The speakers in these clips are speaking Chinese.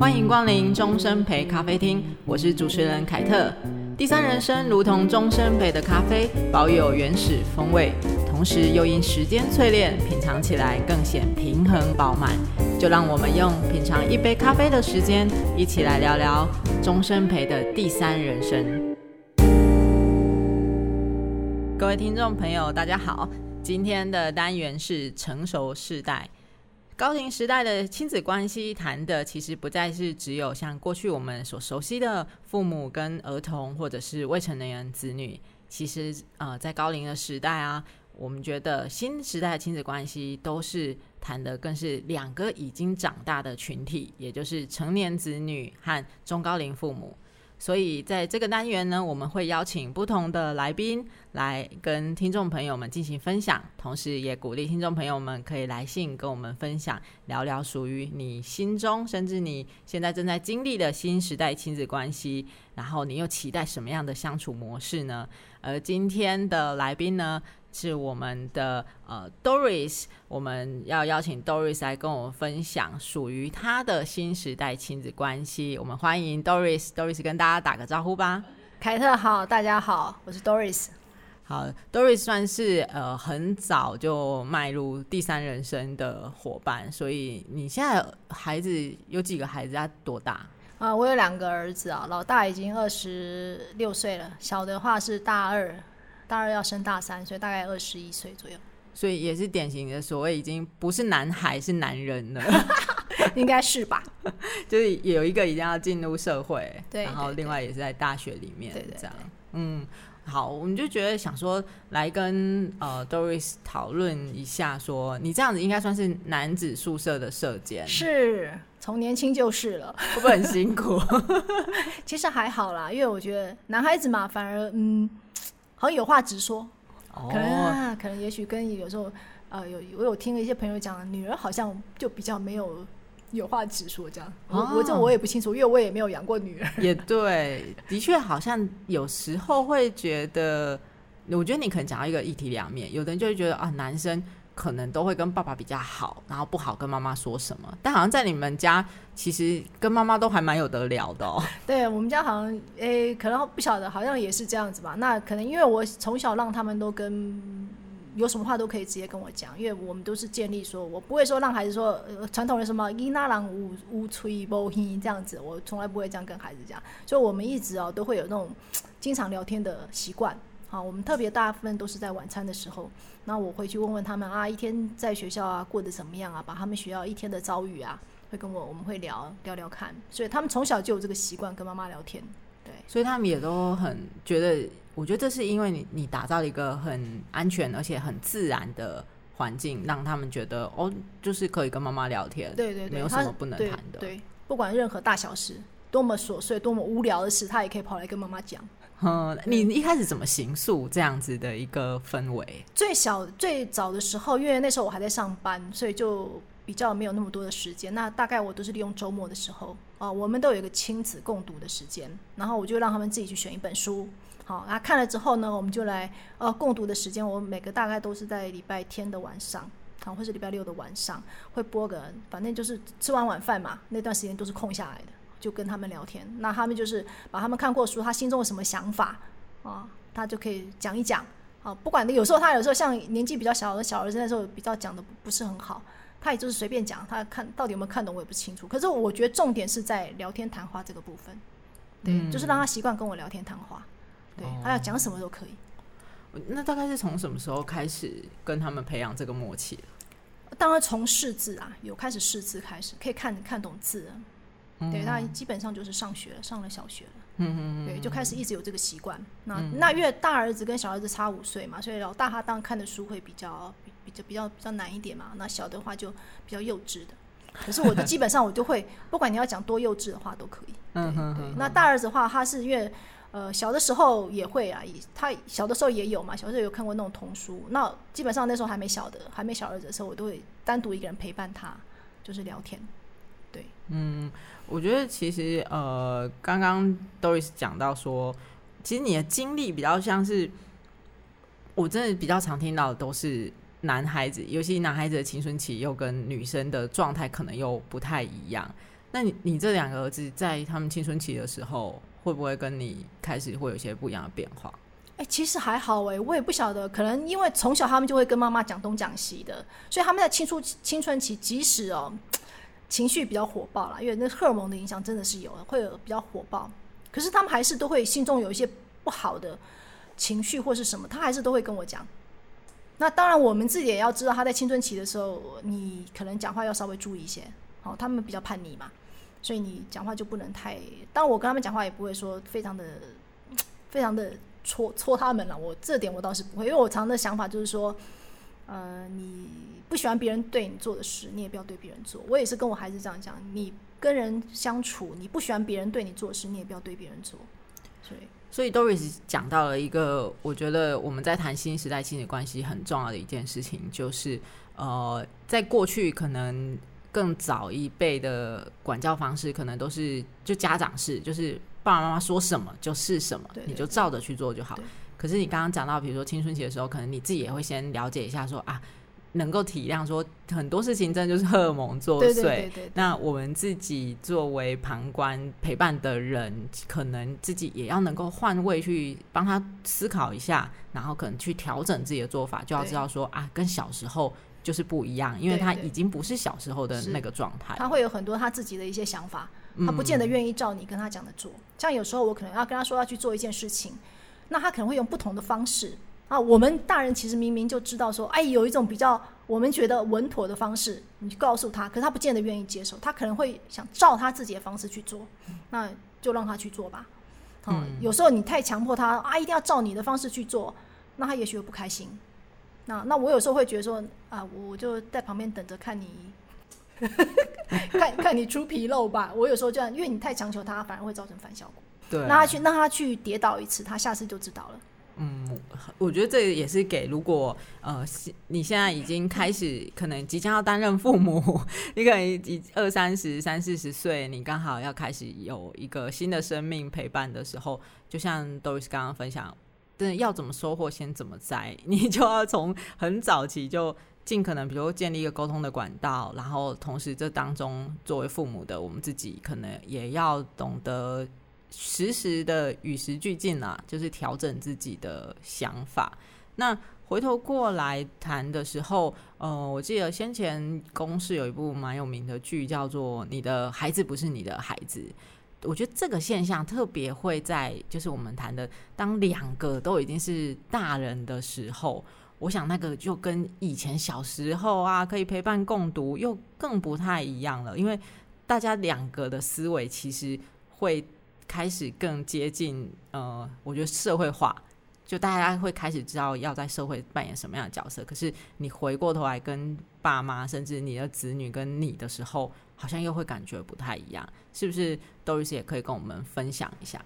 欢迎光临终生陪咖啡厅，我是主持人凯特。第三人生如同终生陪的咖啡，保有原始风味，同时又因时间淬炼，品尝起来更显平衡饱满。就让我们用品尝一杯咖啡的时间，一起来聊聊终生陪的第三人生。各位听众朋友，大家好，今天的单元是成熟世代。高龄时代的亲子关系谈的其实不再是只有像过去我们所熟悉的父母跟儿童，或者是未成年人子女。其实，呃，在高龄的时代啊，我们觉得新时代的亲子关系都是谈的更是两个已经长大的群体，也就是成年子女和中高龄父母。所以在这个单元呢，我们会邀请不同的来宾来跟听众朋友们进行分享，同时也鼓励听众朋友们可以来信跟我们分享，聊聊属于你心中，甚至你现在正在经历的新时代亲子关系，然后你又期待什么样的相处模式呢？而今天的来宾呢，是我们的呃 Doris，我们要邀请 Doris 来跟我们分享属于她的新时代亲子关系。我们欢迎 Doris，Doris 跟大家打个招呼吧。凯特好，大家好，我是 Doris。好，Doris 算是呃很早就迈入第三人生的伙伴，所以你现在孩子有几个孩子？他多大？啊，我有两个儿子啊，老大已经二十六岁了，小的话是大二。大二要升大三，所以大概二十一岁左右，所以也是典型的所谓已经不是男孩是男人了，应该是吧？就是有一个已经要进入社会，对，然后另外也是在大学里面，对对，这样，嗯，好，我们就觉得想说来跟呃 Doris 讨论一下说，说你这样子应该算是男子宿舍的舍监，是从年轻就是了，会不会很辛苦？其实还好啦，因为我觉得男孩子嘛，反而嗯。好像有话直说，可能啊，可能也许跟有时候，呃，有我有听了一些朋友讲，女儿好像就比较没有有话直说这样。我我这我也不清楚，因为我也没有养过女儿。也对，的确好像有时候会觉得，我觉得你可能讲到一个一体两面，有的人就会觉得啊，男生。可能都会跟爸爸比较好，然后不好跟妈妈说什么。但好像在你们家，其实跟妈妈都还蛮有得聊的哦。对，我们家好像，诶，可能不晓得，好像也是这样子吧。那可能因为我从小让他们都跟有什么话都可以直接跟我讲，因为我们都是建立说，我不会说让孩子说，呃，传统的什么伊那郎无无吹无嘿这样子，我从来不会这样跟孩子讲。所以我们一直哦都会有那种经常聊天的习惯。好，我们特别大部分都是在晚餐的时候，那我会去问问他们啊，一天在学校啊过得怎么样啊，把他们学校一天的遭遇啊，会跟我我们会聊聊聊看，所以他们从小就有这个习惯跟妈妈聊天，对，所以他们也都很觉得，我觉得这是因为你你打造了一个很安全而且很自然的环境，让他们觉得哦，就是可以跟妈妈聊天，对对对，没有什么不能谈的，对，对，不管任何大小事，多么琐碎、多么无聊的事，他也可以跑来跟妈妈讲。嗯，你一开始怎么形塑这样子的一个氛围？最小最早的时候，因为那时候我还在上班，所以就比较没有那么多的时间。那大概我都是利用周末的时候啊，我们都有一个亲子共读的时间，然后我就让他们自己去选一本书，好，然后看了之后呢，我们就来呃共读的时间。我每个大概都是在礼拜天的晚上，好，或是礼拜六的晚上会播个，反正就是吃完晚饭嘛，那段时间都是空下来的。就跟他们聊天，那他们就是把他们看过书，他心中有什么想法啊，他就可以讲一讲啊。不管有时候他有时候像年纪比较小的小儿子那时候比较讲的不是很好，他也就是随便讲，他看到底有没有看懂我也不清楚。可是我觉得重点是在聊天谈话这个部分，对，嗯、就是让他习惯跟我聊天谈话，对，哦、他要讲什么都可以。那大概是从什么时候开始跟他们培养这个默契？当然从识字啊，有开始识字开始，可以看看懂字。对，他基本上就是上学了，上了小学了。嗯嗯对，就开始一直有这个习惯。那、嗯、那因为大儿子跟小儿子差五岁嘛，所以老大他当然看的书会比较比较比较比较难一点嘛。那小的话就比较幼稚的。可是我就基本上我就会，不管你要讲多幼稚的话都可以。对对。那大儿子的话，他是因为呃小的时候也会啊，他小的时候也有嘛，小时候有看过那种童书。那基本上那时候还没小的，还没小儿子的时候，我都会单独一个人陪伴他，就是聊天。对，嗯。我觉得其实呃，刚刚 Doris 讲到说，其实你的经历比较像是，我真的比较常听到的都是男孩子，尤其男孩子的青春期又跟女生的状态可能又不太一样。那你你这两个儿子在他们青春期的时候，会不会跟你开始会有一些不一样的变化？哎、欸，其实还好哎，我也不晓得，可能因为从小他们就会跟妈妈讲东讲西的，所以他们在青春青春期，即使哦情绪比较火爆啦，因为那荷尔蒙的影响真的是有，会有比较火爆，可是他们还是都会心中有一些不好的情绪或是什么，他还是都会跟我讲。那当然，我们自己也要知道，他在青春期的时候，你可能讲话要稍微注意一些。好，他们比较叛逆嘛，所以你讲话就不能太。当我跟他们讲话，也不会说非常的、非常的。戳戳他们了，我这点我倒是不会，因为我常的想法就是说，呃，你不喜欢别人对你做的事，你也不要对别人做。我也是跟我孩子这样讲，你跟人相处，你不喜欢别人对你做的事，你也不要对别人做。所以，所以 Doris 讲到了一个，我觉得我们在谈新时代亲子关系很重要的一件事情，就是呃，在过去可能更早一辈的管教方式，可能都是就家长式，就是。爸爸妈妈说什么就是什么，你就照着去做就好。可是你刚刚讲到，比如说青春期的时候，可能你自己也会先了解一下说，说啊，能够体谅说很多事情真的就是荷尔蒙作祟。对对对对对，那我们自己作为旁观陪伴的人，可能自己也要能够换位去帮他思考一下，然后可能去调整自己的做法，就要知道说啊，跟小时候就是不一样，因为他已经不是小时候的那个状态。他会有很多他自己的一些想法。他不见得愿意照你跟他讲的做，像有时候我可能要跟他说要去做一件事情，那他可能会用不同的方式啊。我们大人其实明明就知道说，哎，有一种比较我们觉得稳妥的方式，你告诉他，可是他不见得愿意接受，他可能会想照他自己的方式去做，那就让他去做吧。嗯，有时候你太强迫他啊，一定要照你的方式去做，那他也许会不开心。那那我有时候会觉得说啊，我就在旁边等着看你。看看你出纰漏吧，我有时候这样，因为你太强求他，反而会造成反效果。对，让他去让他去跌倒一次，他下次就知道了。嗯，我觉得这也是给如果呃，你现在已经开始可能即将要担任父母，你可能已二三十、三四十岁，你刚好要开始有一个新的生命陪伴的时候，就像 Doris 刚刚分享，真的要怎么收获，先怎么栽，你就要从很早期就。尽可能，比如建立一个沟通的管道，然后同时这当中作为父母的我们自己，可能也要懂得实时的与时俱进啊，就是调整自己的想法。那回头过来谈的时候，呃，我记得先前公视有一部蛮有名的剧，叫做《你的孩子不是你的孩子》。我觉得这个现象特别会在，就是我们谈的，当两个都已经是大人的时候。我想那个就跟以前小时候啊，可以陪伴共读又更不太一样了，因为大家两个的思维其实会开始更接近，呃，我觉得社会化，就大家会开始知道要在社会扮演什么样的角色。可是你回过头来跟爸妈，甚至你的子女跟你的时候，好像又会感觉不太一样，是不是？Doris 也可以跟我们分享一下。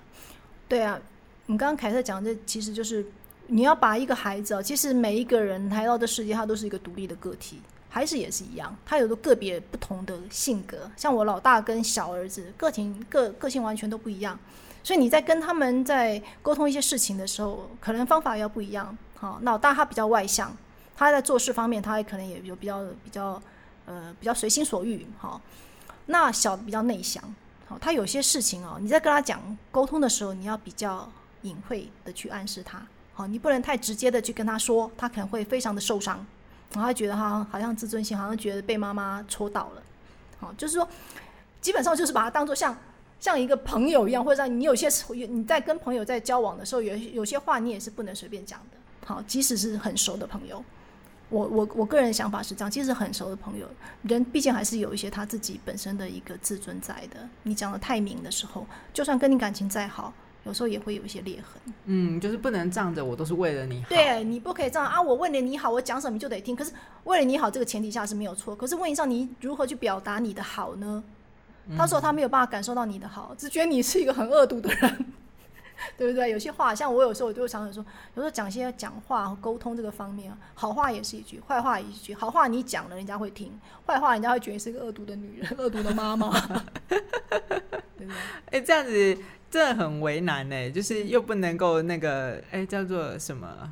对啊，你刚刚凯特讲的其实就是。你要把一个孩子啊，其实每一个人来到这世界，他都是一个独立的个体，还是也是一样，他有个个别不同的性格。像我老大跟小儿子，个性个个性完全都不一样，所以你在跟他们在沟通一些事情的时候，可能方法要不一样。好，老大他比较外向，他在做事方面，他也可能也有比较比较呃比较随心所欲。好，那小的比较内向，好，他有些事情哦，你在跟他讲沟通的时候，你要比较隐晦的去暗示他。好，你不能太直接的去跟他说，他可能会非常的受伤，然后觉得他好像自尊心，好像觉得被妈妈戳到了。好，就是说，基本上就是把他当做像像一个朋友一样，或者你有些有你在跟朋友在交往的时候，有有些话你也是不能随便讲的。好，即使是很熟的朋友，我我我个人的想法是这样，即使很熟的朋友，人毕竟还是有一些他自己本身的一个自尊在的。你讲的太明的时候，就算跟你感情再好。有时候也会有一些裂痕，嗯，就是不能仗着我都是为了你好，对，你不可以这样啊！我为了你好，我讲什么就得听。可是为了你好，这个前提下是没有错。可是问题上，你如何去表达你的好呢？他说他没有办法感受到你的好，只觉得你是一个很恶毒的人，对不对？有些话，像我有时候我就会常常说，有时候讲些讲话沟通这个方面啊，好话也是一句，坏话也是一句。好话你讲了，人家会听；坏话，人家会觉得你是一个恶毒的女人、恶毒的妈妈，对不对？哎，这样子。这很为难呢，就是又不能够那个，哎，叫做什么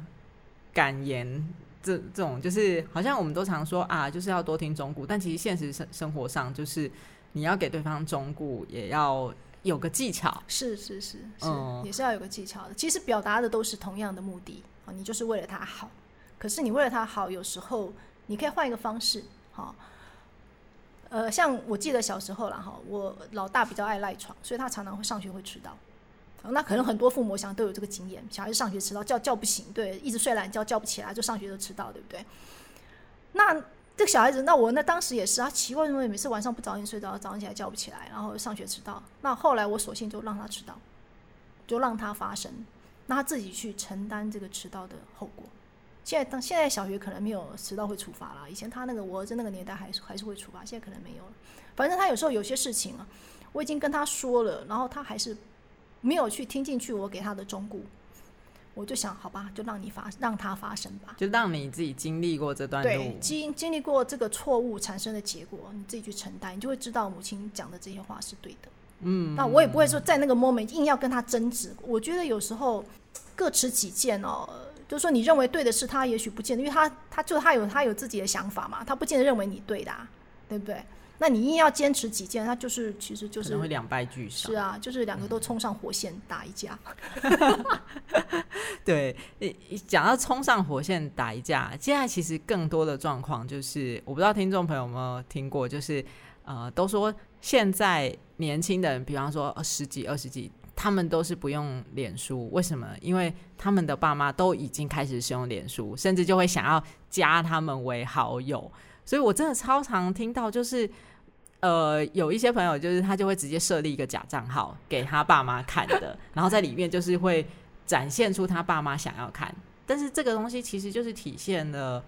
感言？这这种就是好像我们都常说啊，就是要多听忠告，但其实现实生生活上就是你要给对方忠告，也要有个技巧。是是是是，嗯、也是要有个技巧的。其实表达的都是同样的目的啊，你就是为了他好。可是你为了他好，有时候你可以换一个方式，哈。呃，像我记得小时候啦，哈，我老大比较爱赖床，所以他常常会上学会迟到。那可能很多父母想都有这个经验，小孩子上学迟到叫叫不醒，对，一直睡懒觉叫不起来，就上学就迟到，对不对？那这个小孩子，那我那当时也是啊，奇怪，为什么每次晚上不早点睡着，早上起来叫不起来，然后上学迟到？那后来我索性就让他迟到，就让他发生，让他自己去承担这个迟到的后果。现在当现在小学可能没有迟到会处罚了，以前他那个我儿子那个年代还是还是会处罚，现在可能没有了。反正他有时候有些事情啊，我已经跟他说了，然后他还是。没有去听进去我给他的忠告，我就想，好吧，就让你发，让他发生吧，就让你自己经历过这段路，对，经经历过这个错误产生的结果，你自己去承担，你就会知道母亲讲的这些话是对的。嗯，那我也不会说在那个 moment 硬要跟他争执。我觉得有时候各持己见哦，就是说你认为对的事，他也许不见得，因为他他就他有他有自己的想法嘛，他不见得认为你对的啊，对不对？那你硬要坚持己见，他就是其实就是会两败俱伤。是啊，就是两个都冲上火线打一架。嗯、对，讲到冲上火线打一架，现在其实更多的状况就是，我不知道听众朋友有没有听过，就是呃，都说现在年轻的人，比方说十几、二十几，他们都是不用脸书，为什么？因为他们的爸妈都已经开始使用脸书，甚至就会想要加他们为好友。所以我真的超常听到，就是。呃，有一些朋友就是他就会直接设立一个假账号给他爸妈看的，然后在里面就是会展现出他爸妈想要看，但是这个东西其实就是体现了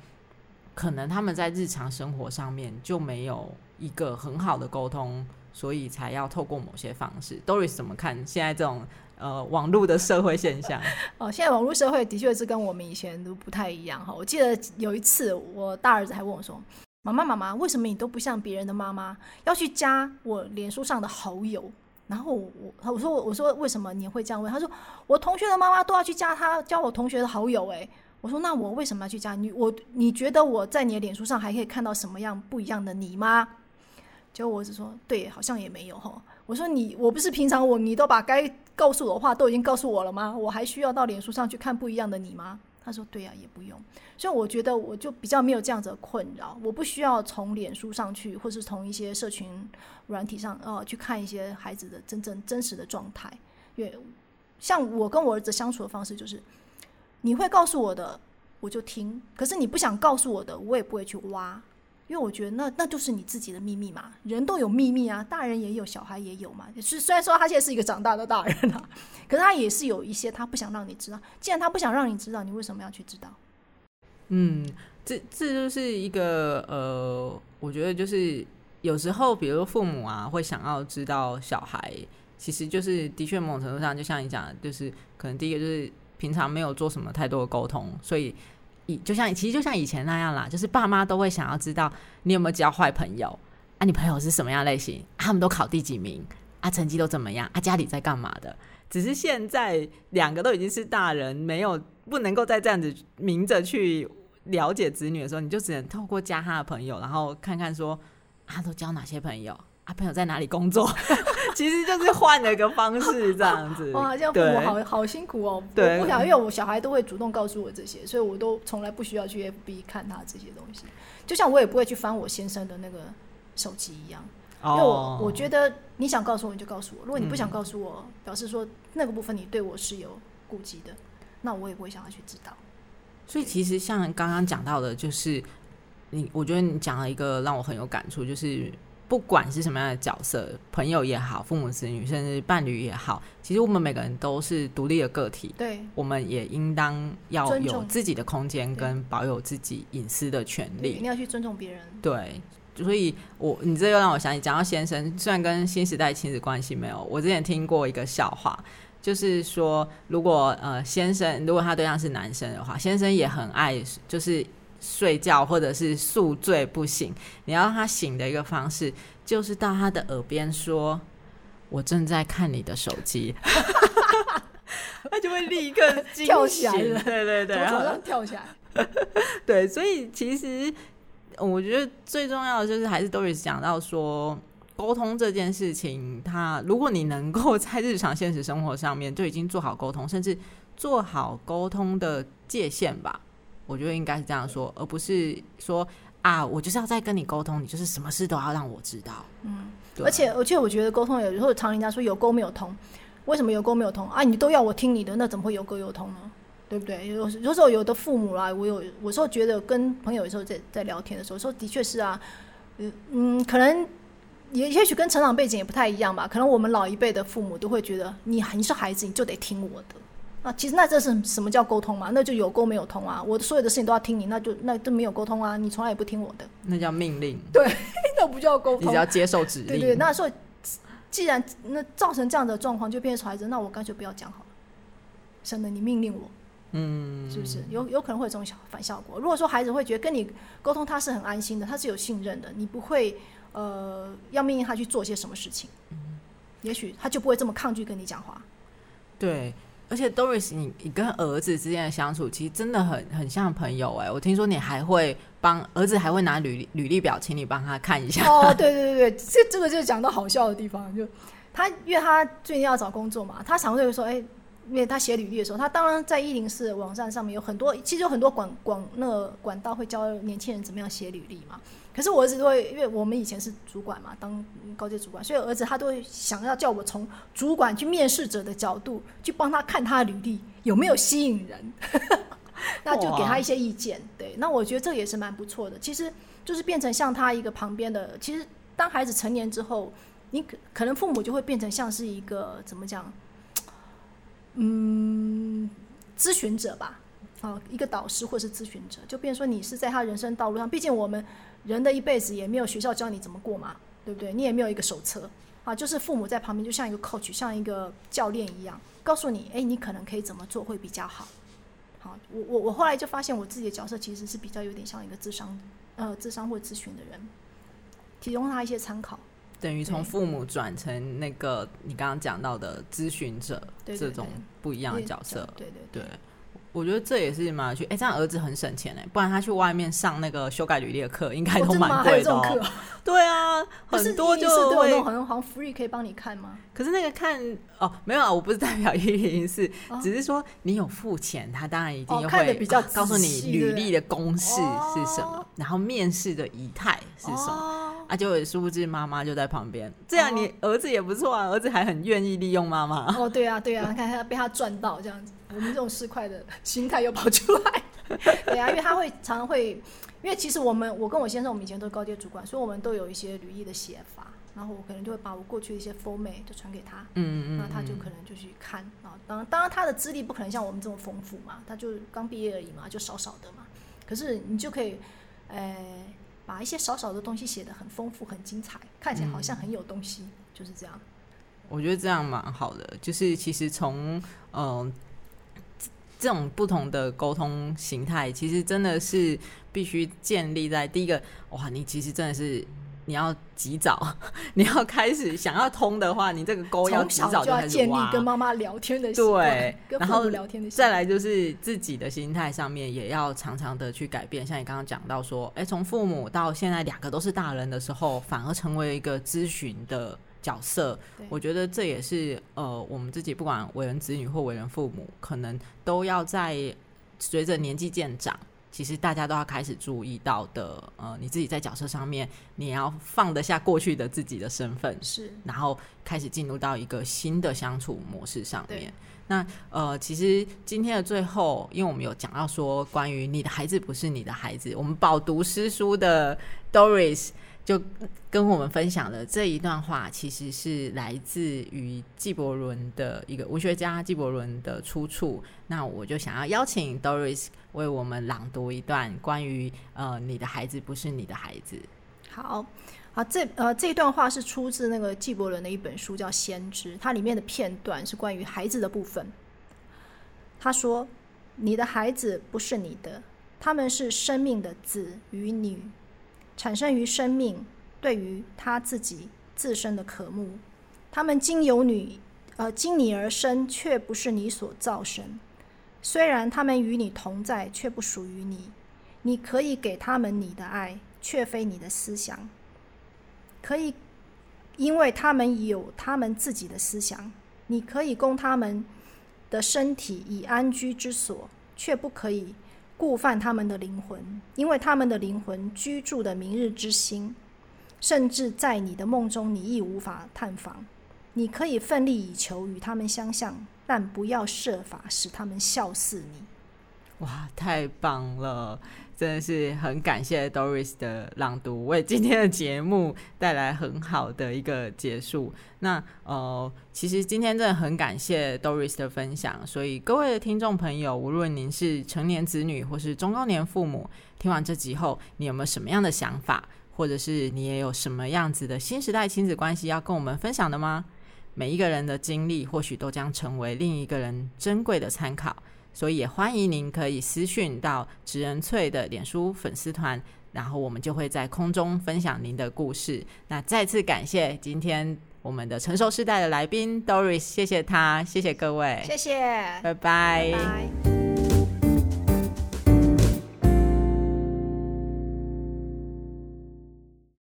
可能他们在日常生活上面就没有一个很好的沟通，所以才要透过某些方式。Doris 怎么看现在这种呃网络的社会现象？哦，现在网络社会的确是跟我们以前都不太一样哈。我记得有一次我大儿子还问我说。妈妈，妈妈，为什么你都不像别人的妈妈，要去加我脸书上的好友？然后我，我说，我说，为什么你会这样问？他说，我同学的妈妈都要去加他，加我同学的好友。诶，我说，那我为什么要去加你？我，你觉得我在你的脸书上还可以看到什么样不一样的你吗？结果我只说，对，好像也没有哈。我说你，我不是平常我，你都把该告诉我的话都已经告诉我了吗？我还需要到脸书上去看不一样的你吗？他说：“对呀、啊，也不用。”所以我觉得我就比较没有这样子的困扰，我不需要从脸书上去，或是从一些社群软体上，呃，去看一些孩子的真正真实的状态。因为像我跟我儿子相处的方式，就是你会告诉我的，我就听；可是你不想告诉我的，我也不会去挖。因为我觉得那那就是你自己的秘密嘛，人都有秘密啊，大人也有，小孩也有嘛。是虽然说他现在是一个长大的大人啊，可是他也是有一些他不想让你知道。既然他不想让你知道，你为什么要去知道？嗯，这这就是一个呃，我觉得就是有时候，比如父母啊，会想要知道小孩，其实就是的确某种程度上，就像你讲的，就是可能第一个就是平常没有做什么太多的沟通，所以。以就像其实就像以前那样啦，就是爸妈都会想要知道你有没有交坏朋友啊，你朋友是什么样类型，他们都考第几名啊，成绩都怎么样啊，家里在干嘛的？只是现在两个都已经是大人，没有不能够再这样子明着去了解子女的时候，你就只能透过加他的朋友，然后看看说他、啊、都交哪些朋友。啊，朋友在哪里工作？其实就是换了一个方式 这样子。哇，这样父母好好辛苦哦。对，我不想，因为我小孩都会主动告诉我这些，所以我都从来不需要去 FB 看他这些东西。就像我也不会去翻我先生的那个手机一样，因为我我觉得你想告诉我你就告诉我，如果你不想告诉我，表示说那个部分你对我是有顾忌的，那我也不会想要去知道。所以其实像刚刚讲到的，就是你，我觉得你讲了一个让我很有感触，就是。不管是什么样的角色，朋友也好，父母子女，甚至伴侣也好，其实我们每个人都是独立的个体。对，我们也应当要有自己的空间，跟保有自己隐私的权利。你要去尊重别人。对，所以我你这又让我想起，讲到先生，虽然跟新时代亲子关系没有，我之前听过一个笑话，就是说，如果呃先生如果他对象是男生的话，先生也很爱，就是。睡觉或者是宿醉不醒，你要让他醒的一个方式，就是到他的耳边说：“我正在看你的手机。”他就会立刻跳起来了。对对对，从床上跳起来。对，所以其实我觉得最重要的就是还是 Doris 讲到说，沟通这件事情，他如果你能够在日常现实生活上面就已经做好沟通，甚至做好沟通的界限吧，我觉得应该是这样说，而不是说啊，我就是要再跟你沟通，你就是什么事都要让我知道。嗯，而且而且我觉得沟通有时候常人家说有沟没有通，为什么有沟没有通啊？你都要我听你的，那怎么会有沟有通呢？对不对？有有时候有的父母啦，我有有时候觉得跟朋友有时候在在聊天的时候，说的确是啊，嗯嗯，可能。也也许跟成长背景也不太一样吧，可能我们老一辈的父母都会觉得你你是孩子，你就得听我的。那其实那这是什么叫沟通嘛？那就有沟没有通啊！我所有的事情都要听你，那就那都没有沟通啊！你从来也不听我的，那叫命令。对，那不叫沟通，你只要接受指令。对对，那所以既然那造成这样的状况，就变成孩子，那我干脆不要讲好了，省得你命令我，嗯，是不是？有有可能会有这种反效果。如果说孩子会觉得跟你沟通，他是很安心的，他是有信任的，你不会。呃，要命令他去做些什么事情，嗯、也许他就不会这么抗拒跟你讲话。对，而且 Doris，你你跟儿子之间的相处，其实真的很很像朋友哎。我听说你还会帮儿子，还会拿履履历表，请你帮他看一下。哦，对对对对，这这个就是讲到好笑的地方，就他因为他最近要找工作嘛，他常会说，哎，因为他写履历的时候，他当然在一零四网站上面有很多，其实有很多管管那个管道会教年轻人怎么样写履历嘛。可是我儿子都会，因为我们以前是主管嘛，当高阶主管，所以儿子他都会想要叫我从主管去面试者的角度去帮他看他的履历有没有吸引人，那就给他一些意见。对，那我觉得这也是蛮不错的。其实就是变成像他一个旁边的，其实当孩子成年之后，你可可能父母就会变成像是一个怎么讲，嗯，咨询者吧，啊，一个导师或是咨询者，就变说你是在他人生道路上，毕竟我们。人的一辈子也没有学校教你怎么过嘛，对不对？你也没有一个手册啊，就是父母在旁边，就像一个 coach，像一个教练一样，告诉你，哎，你可能可以怎么做会比较好。好，我我我后来就发现我自己的角色其实是比较有点像一个智商，呃，智商或咨询的人，提供他一些参考。等于从父母转成那个你刚刚讲到的咨询者，这种不一样的角色。对对对。对我觉得这也是蛮有趣，哎，这样儿子很省钱哎，不然他去外面上那个修改履历的课，应该都蛮贵的。对啊，很多就会好像好像 free 可以帮你看吗？可是那个看哦，没有啊，我不是代表一零四，只是说你有付钱，他当然一定会比较告诉你履历的公式是什么，然后面试的仪态是什么，啊，就殊不知妈妈就在旁边，这样你儿子也不错啊，儿子还很愿意利用妈妈。哦，对啊，对啊，看他被他赚到这样子。我们这种市侩的心态又跑出来，对啊，因为他会常常会，因为其实我们我跟我先生我们以前都是高阶主管，所以我们都有一些履历的写法，然后我可能就会把我过去的一些 format 就传给他，嗯嗯，那他就可能就去看啊，当然当然他的资历不可能像我们这么丰富嘛，他就刚毕业而已嘛，就少少的嘛，可是你就可以，呃，把一些少少的东西写得很丰富很精彩，看起来好像很有东西，嗯、就是这样。我觉得这样蛮好的，就是其实从嗯。呃这种不同的沟通形态，其实真的是必须建立在第一个哇！你其实真的是你要及早，你要开始想要通的话，你这个沟要及早就开始建立跟妈妈聊天的对，跟父母聊天的。再来就是自己的心态上面也要常常的去改变。像你刚刚讲到说，哎，从父母到现在两个都是大人的时候，反而成为一个咨询的。角色，我觉得这也是呃，我们自己不管为人子女或为人父母，可能都要在随着年纪渐长，其实大家都要开始注意到的。呃，你自己在角色上面，你要放得下过去的自己的身份，是，然后开始进入到一个新的相处模式上面。那呃，其实今天的最后，因为我们有讲到说，关于你的孩子不是你的孩子，我们饱读诗书的 Doris。就跟我们分享了这一段话，其实是来自于纪伯伦的一个文学家纪伯伦的出处。那我就想要邀请 Doris 为我们朗读一段关于呃你的孩子不是你的孩子。好，好，这呃这段话是出自那个纪伯伦的一本书叫《先知》，它里面的片段是关于孩子的部分。他说：“你的孩子不是你的，他们是生命的子与女。”产生于生命，对于他自己自身的渴慕，他们经由你，呃，经你而生，却不是你所造生。虽然他们与你同在，却不属于你。你可以给他们你的爱，却非你的思想。可以因为他们有他们自己的思想。你可以供他们的身体以安居之所，却不可以顾犯他们的灵魂，因为他们的灵魂居住的明日之星，甚至在你的梦中，你亦无法探访。你可以奋力以求与他们相像，但不要设法使他们笑似你。哇，太棒了！真的是很感谢 Doris 的朗读，为今天的节目带来很好的一个结束。那呃，其实今天真的很感谢 Doris 的分享，所以各位的听众朋友，无论您是成年子女或是中高年父母，听完这集后，你有没有什么样的想法，或者是你也有什么样子的新时代亲子关系要跟我们分享的吗？每一个人的经历，或许都将成为另一个人珍贵的参考。所以也欢迎您可以私讯到职人翠的脸书粉丝团，然后我们就会在空中分享您的故事。那再次感谢今天我们的成熟世代的来宾 Doris，谢谢他，谢谢各位，谢谢，拜拜。拜拜。